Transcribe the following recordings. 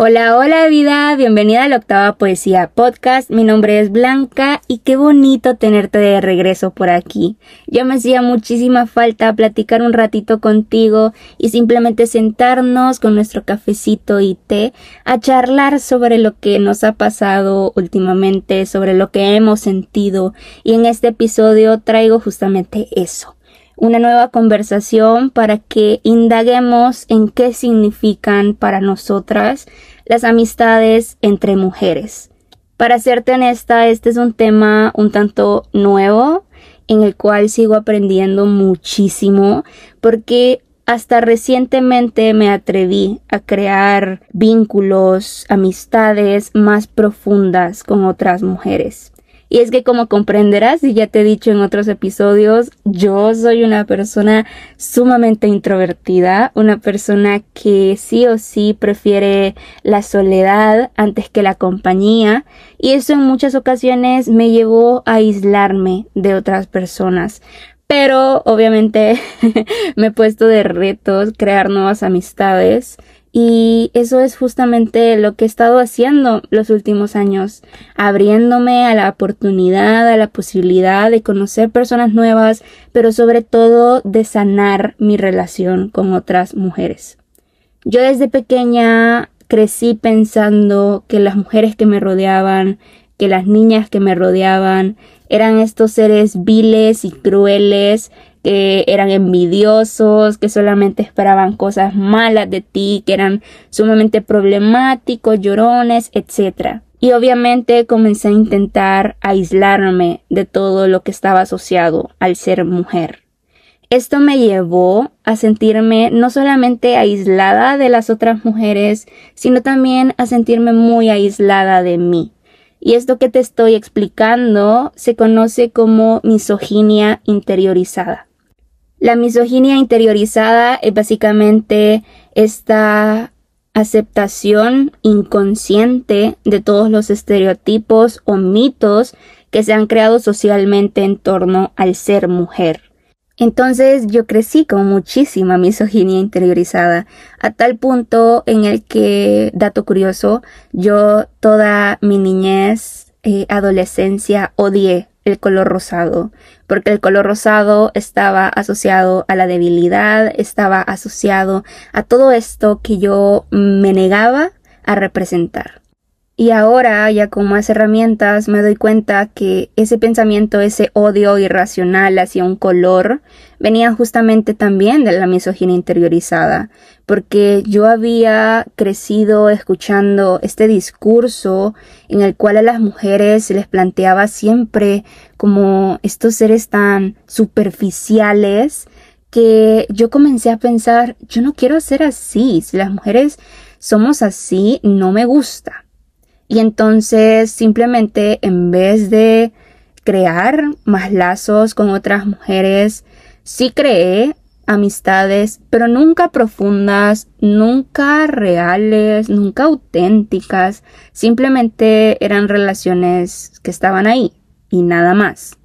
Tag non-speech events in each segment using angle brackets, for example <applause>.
Hola, hola vida, bienvenida a la octava poesía podcast. Mi nombre es Blanca y qué bonito tenerte de regreso por aquí. Ya me hacía muchísima falta platicar un ratito contigo y simplemente sentarnos con nuestro cafecito y té a charlar sobre lo que nos ha pasado últimamente, sobre lo que hemos sentido y en este episodio traigo justamente eso una nueva conversación para que indaguemos en qué significan para nosotras las amistades entre mujeres. Para serte honesta, este es un tema un tanto nuevo en el cual sigo aprendiendo muchísimo porque hasta recientemente me atreví a crear vínculos, amistades más profundas con otras mujeres. Y es que como comprenderás, y ya te he dicho en otros episodios, yo soy una persona sumamente introvertida, una persona que sí o sí prefiere la soledad antes que la compañía, y eso en muchas ocasiones me llevó a aislarme de otras personas. Pero obviamente <laughs> me he puesto de retos crear nuevas amistades y eso es justamente lo que he estado haciendo los últimos años, abriéndome a la oportunidad, a la posibilidad de conocer personas nuevas, pero sobre todo de sanar mi relación con otras mujeres. Yo desde pequeña crecí pensando que las mujeres que me rodeaban, que las niñas que me rodeaban, eran estos seres viles y crueles eran envidiosos, que solamente esperaban cosas malas de ti, que eran sumamente problemáticos, llorones, etc. Y obviamente comencé a intentar aislarme de todo lo que estaba asociado al ser mujer. Esto me llevó a sentirme no solamente aislada de las otras mujeres, sino también a sentirme muy aislada de mí. Y esto que te estoy explicando se conoce como misoginia interiorizada. La misoginia interiorizada es básicamente esta aceptación inconsciente de todos los estereotipos o mitos que se han creado socialmente en torno al ser mujer. Entonces yo crecí con muchísima misoginia interiorizada, a tal punto en el que, dato curioso, yo toda mi niñez, eh, adolescencia, odié el color rosado, porque el color rosado estaba asociado a la debilidad, estaba asociado a todo esto que yo me negaba a representar. Y ahora, ya con más herramientas, me doy cuenta que ese pensamiento, ese odio irracional hacia un color, venía justamente también de la misoginia interiorizada, porque yo había crecido escuchando este discurso en el cual a las mujeres se les planteaba siempre como estos seres tan superficiales que yo comencé a pensar, yo no quiero ser así, si las mujeres somos así, no me gusta. Y entonces simplemente en vez de crear más lazos con otras mujeres, sí creé amistades, pero nunca profundas, nunca reales, nunca auténticas, simplemente eran relaciones que estaban ahí y nada más.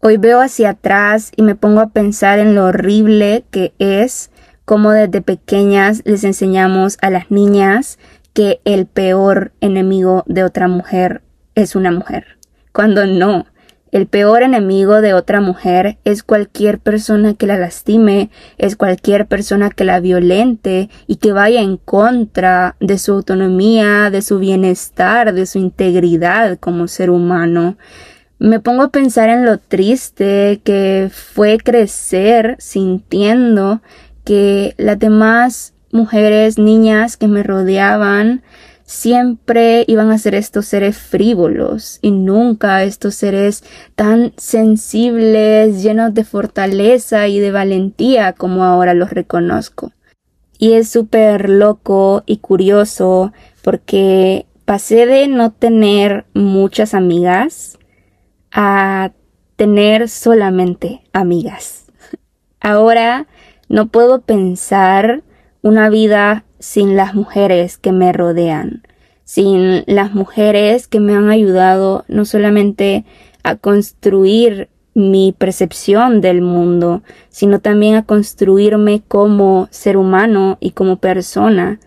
Hoy veo hacia atrás y me pongo a pensar en lo horrible que es como desde pequeñas les enseñamos a las niñas que el peor enemigo de otra mujer es una mujer, cuando no. El peor enemigo de otra mujer es cualquier persona que la lastime, es cualquier persona que la violente y que vaya en contra de su autonomía, de su bienestar, de su integridad como ser humano. Me pongo a pensar en lo triste que fue crecer sintiendo que las demás mujeres, niñas que me rodeaban, siempre iban a ser estos seres frívolos y nunca estos seres tan sensibles, llenos de fortaleza y de valentía como ahora los reconozco. Y es súper loco y curioso porque pasé de no tener muchas amigas a tener solamente amigas. <laughs> Ahora no puedo pensar una vida sin las mujeres que me rodean, sin las mujeres que me han ayudado no solamente a construir mi percepción del mundo, sino también a construirme como ser humano y como persona.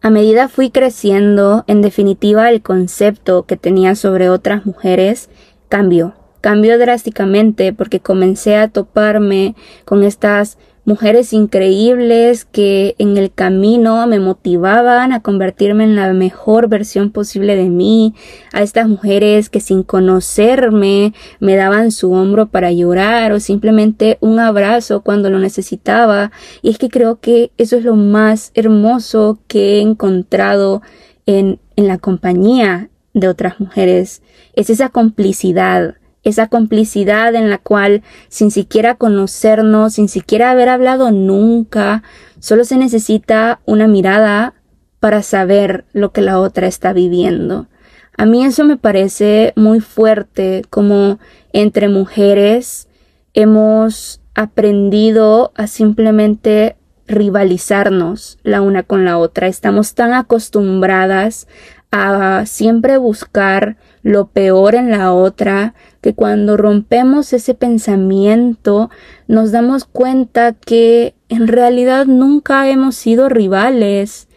A medida fui creciendo, en definitiva el concepto que tenía sobre otras mujeres cambió. Cambió drásticamente porque comencé a toparme con estas mujeres increíbles que en el camino me motivaban a convertirme en la mejor versión posible de mí, a estas mujeres que sin conocerme me daban su hombro para llorar o simplemente un abrazo cuando lo necesitaba. Y es que creo que eso es lo más hermoso que he encontrado en, en la compañía de otras mujeres, es esa complicidad, esa complicidad en la cual sin siquiera conocernos, sin siquiera haber hablado nunca, solo se necesita una mirada para saber lo que la otra está viviendo. A mí eso me parece muy fuerte, como entre mujeres hemos aprendido a simplemente rivalizarnos la una con la otra. Estamos tan acostumbradas a siempre buscar lo peor en la otra, que cuando rompemos ese pensamiento nos damos cuenta que en realidad nunca hemos sido rivales.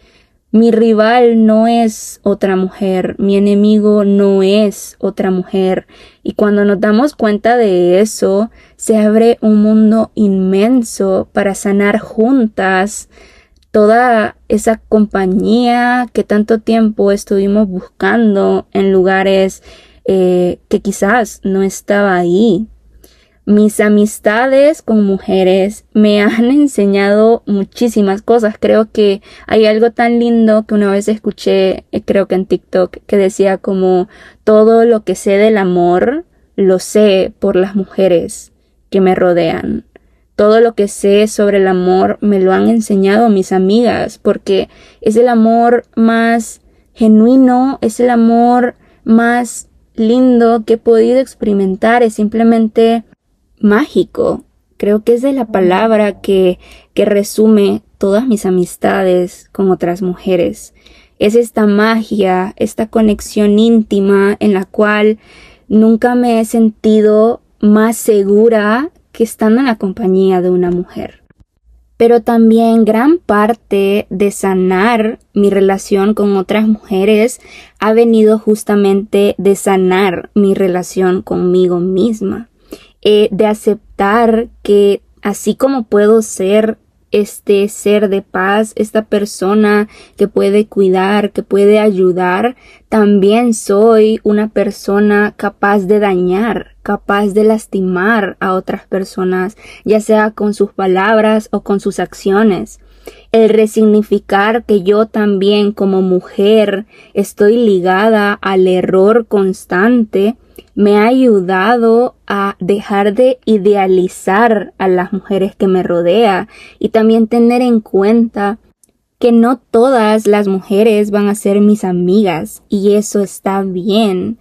Mi rival no es otra mujer, mi enemigo no es otra mujer. Y cuando nos damos cuenta de eso, se abre un mundo inmenso para sanar juntas toda esa compañía que tanto tiempo estuvimos buscando en lugares eh, que quizás no estaba ahí. Mis amistades con mujeres me <laughs> han enseñado muchísimas cosas. Creo que hay algo tan lindo que una vez escuché, eh, creo que en TikTok, que decía como todo lo que sé del amor lo sé por las mujeres que me rodean. Todo lo que sé sobre el amor me lo han enseñado mis amigas porque es el amor más genuino, es el amor más lindo que he podido experimentar, es simplemente mágico. Creo que es de la palabra que, que resume todas mis amistades con otras mujeres. Es esta magia, esta conexión íntima en la cual nunca me he sentido más segura que estando en la compañía de una mujer. Pero también gran parte de sanar mi relación con otras mujeres ha venido justamente de sanar mi relación conmigo misma, eh, de aceptar que así como puedo ser este ser de paz, esta persona que puede cuidar, que puede ayudar, también soy una persona capaz de dañar, capaz de lastimar a otras personas, ya sea con sus palabras o con sus acciones. El resignificar que yo también como mujer estoy ligada al error constante me ha ayudado a dejar de idealizar a las mujeres que me rodea y también tener en cuenta que no todas las mujeres van a ser mis amigas y eso está bien.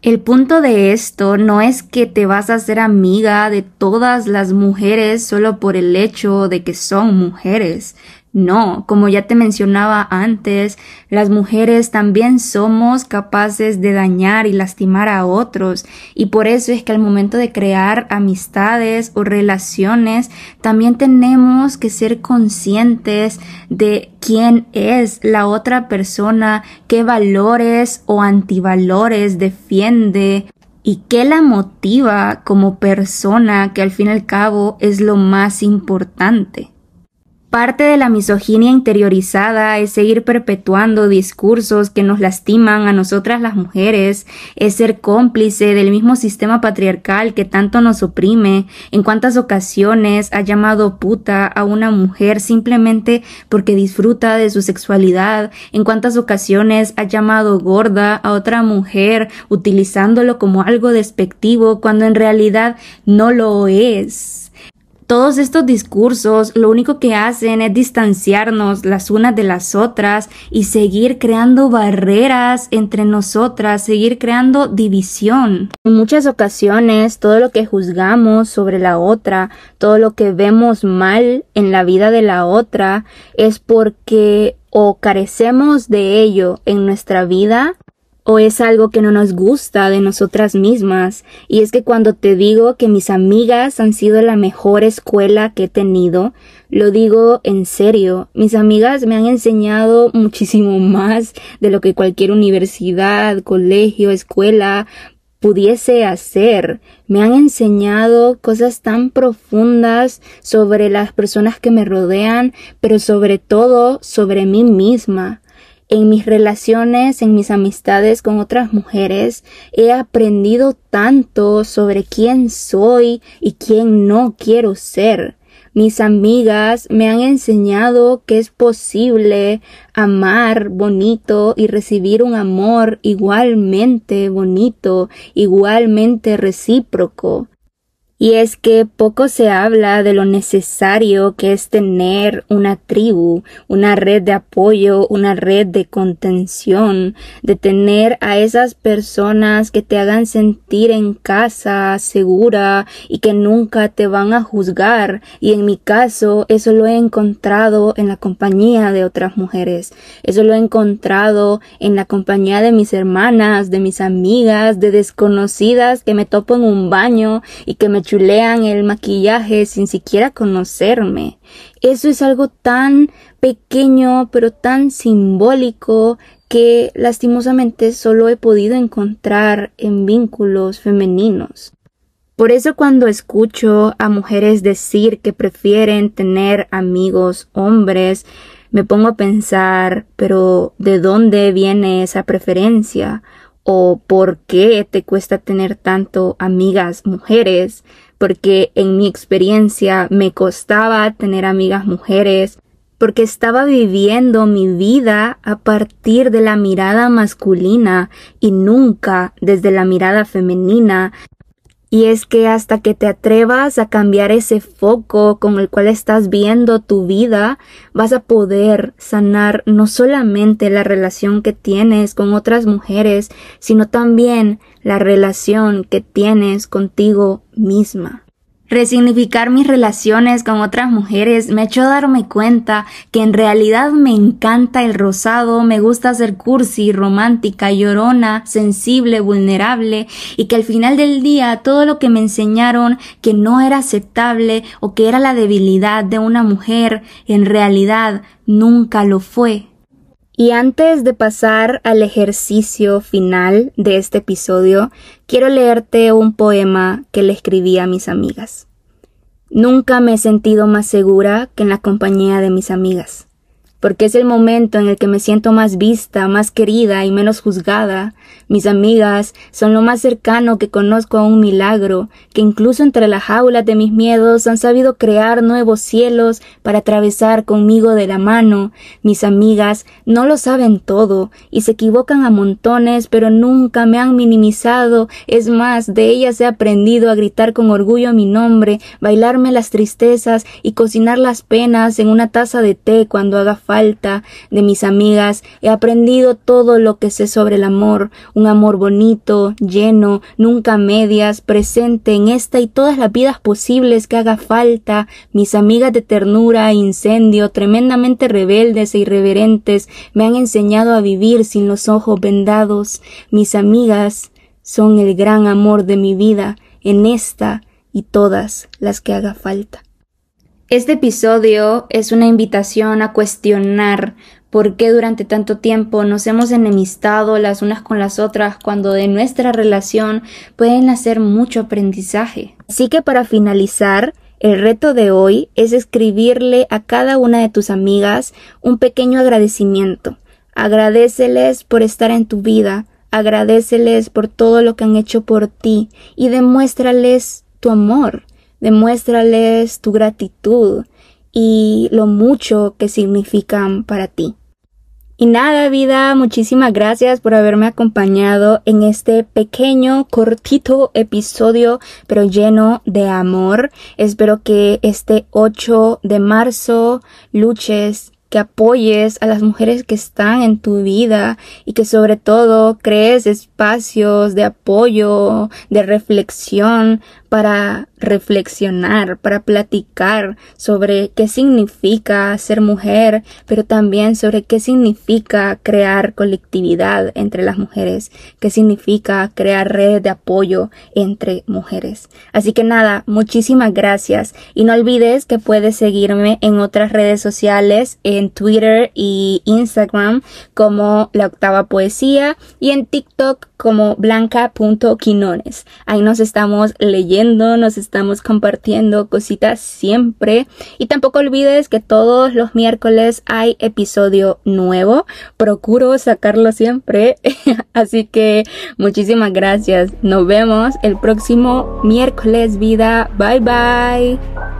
El punto de esto no es que te vas a hacer amiga de todas las mujeres solo por el hecho de que son mujeres. No, como ya te mencionaba antes, las mujeres también somos capaces de dañar y lastimar a otros y por eso es que al momento de crear amistades o relaciones también tenemos que ser conscientes de quién es la otra persona, qué valores o antivalores defiende y qué la motiva como persona que al fin y al cabo es lo más importante. Parte de la misoginia interiorizada es seguir perpetuando discursos que nos lastiman a nosotras las mujeres, es ser cómplice del mismo sistema patriarcal que tanto nos oprime, en cuántas ocasiones ha llamado puta a una mujer simplemente porque disfruta de su sexualidad, en cuántas ocasiones ha llamado gorda a otra mujer utilizándolo como algo despectivo cuando en realidad no lo es. Todos estos discursos lo único que hacen es distanciarnos las unas de las otras y seguir creando barreras entre nosotras, seguir creando división. En muchas ocasiones todo lo que juzgamos sobre la otra, todo lo que vemos mal en la vida de la otra es porque o carecemos de ello en nuestra vida o es algo que no nos gusta de nosotras mismas. Y es que cuando te digo que mis amigas han sido la mejor escuela que he tenido, lo digo en serio. Mis amigas me han enseñado muchísimo más de lo que cualquier universidad, colegio, escuela pudiese hacer. Me han enseñado cosas tan profundas sobre las personas que me rodean, pero sobre todo sobre mí misma. En mis relaciones, en mis amistades con otras mujeres, he aprendido tanto sobre quién soy y quién no quiero ser. Mis amigas me han enseñado que es posible amar bonito y recibir un amor igualmente bonito, igualmente recíproco. Y es que poco se habla de lo necesario que es tener una tribu, una red de apoyo, una red de contención, de tener a esas personas que te hagan sentir en casa, segura y que nunca te van a juzgar. Y en mi caso, eso lo he encontrado en la compañía de otras mujeres. Eso lo he encontrado en la compañía de mis hermanas, de mis amigas, de desconocidas que me topo en un baño y que me chulean el maquillaje sin siquiera conocerme. Eso es algo tan pequeño pero tan simbólico que lastimosamente solo he podido encontrar en vínculos femeninos. Por eso cuando escucho a mujeres decir que prefieren tener amigos hombres, me pongo a pensar, pero ¿de dónde viene esa preferencia? ¿O por qué te cuesta tener tanto amigas mujeres? porque en mi experiencia me costaba tener amigas mujeres, porque estaba viviendo mi vida a partir de la mirada masculina y nunca desde la mirada femenina, y es que hasta que te atrevas a cambiar ese foco con el cual estás viendo tu vida, vas a poder sanar no solamente la relación que tienes con otras mujeres, sino también la relación que tienes contigo misma. Resignificar mis relaciones con otras mujeres me hecho darme cuenta que en realidad me encanta el rosado, me gusta ser cursi, romántica, llorona, sensible, vulnerable y que al final del día todo lo que me enseñaron que no era aceptable o que era la debilidad de una mujer en realidad nunca lo fue. Y antes de pasar al ejercicio final de este episodio, quiero leerte un poema que le escribí a mis amigas. Nunca me he sentido más segura que en la compañía de mis amigas porque es el momento en el que me siento más vista, más querida y menos juzgada. Mis amigas son lo más cercano que conozco a un milagro, que incluso entre las jaulas de mis miedos han sabido crear nuevos cielos para atravesar conmigo de la mano. Mis amigas no lo saben todo y se equivocan a montones, pero nunca me han minimizado. Es más, de ellas he aprendido a gritar con orgullo mi nombre, bailarme las tristezas y cocinar las penas en una taza de té cuando haga falta de mis amigas, he aprendido todo lo que sé sobre el amor, un amor bonito, lleno, nunca medias, presente en esta y todas las vidas posibles que haga falta, mis amigas de ternura e incendio, tremendamente rebeldes e irreverentes, me han enseñado a vivir sin los ojos vendados, mis amigas son el gran amor de mi vida en esta y todas las que haga falta. Este episodio es una invitación a cuestionar por qué durante tanto tiempo nos hemos enemistado las unas con las otras cuando de nuestra relación pueden hacer mucho aprendizaje. Así que para finalizar, el reto de hoy es escribirle a cada una de tus amigas un pequeño agradecimiento. Agradeceles por estar en tu vida, agradeceles por todo lo que han hecho por ti y demuéstrales tu amor demuéstrales tu gratitud y lo mucho que significan para ti. Y nada, vida, muchísimas gracias por haberme acompañado en este pequeño, cortito episodio, pero lleno de amor. Espero que este 8 de marzo luches que apoyes a las mujeres que están en tu vida y que sobre todo crees espacios de apoyo, de reflexión para reflexionar, para platicar sobre qué significa ser mujer, pero también sobre qué significa crear colectividad entre las mujeres, qué significa crear redes de apoyo entre mujeres. Así que nada, muchísimas gracias y no olvides que puedes seguirme en otras redes sociales, en Twitter y Instagram como La Octava Poesía y en TikTok como blanca.quinones. Ahí nos estamos leyendo, nos estamos compartiendo cositas siempre. Y tampoco olvides que todos los miércoles hay episodio nuevo. Procuro sacarlo siempre. <laughs> Así que muchísimas gracias. Nos vemos el próximo miércoles, vida. Bye bye.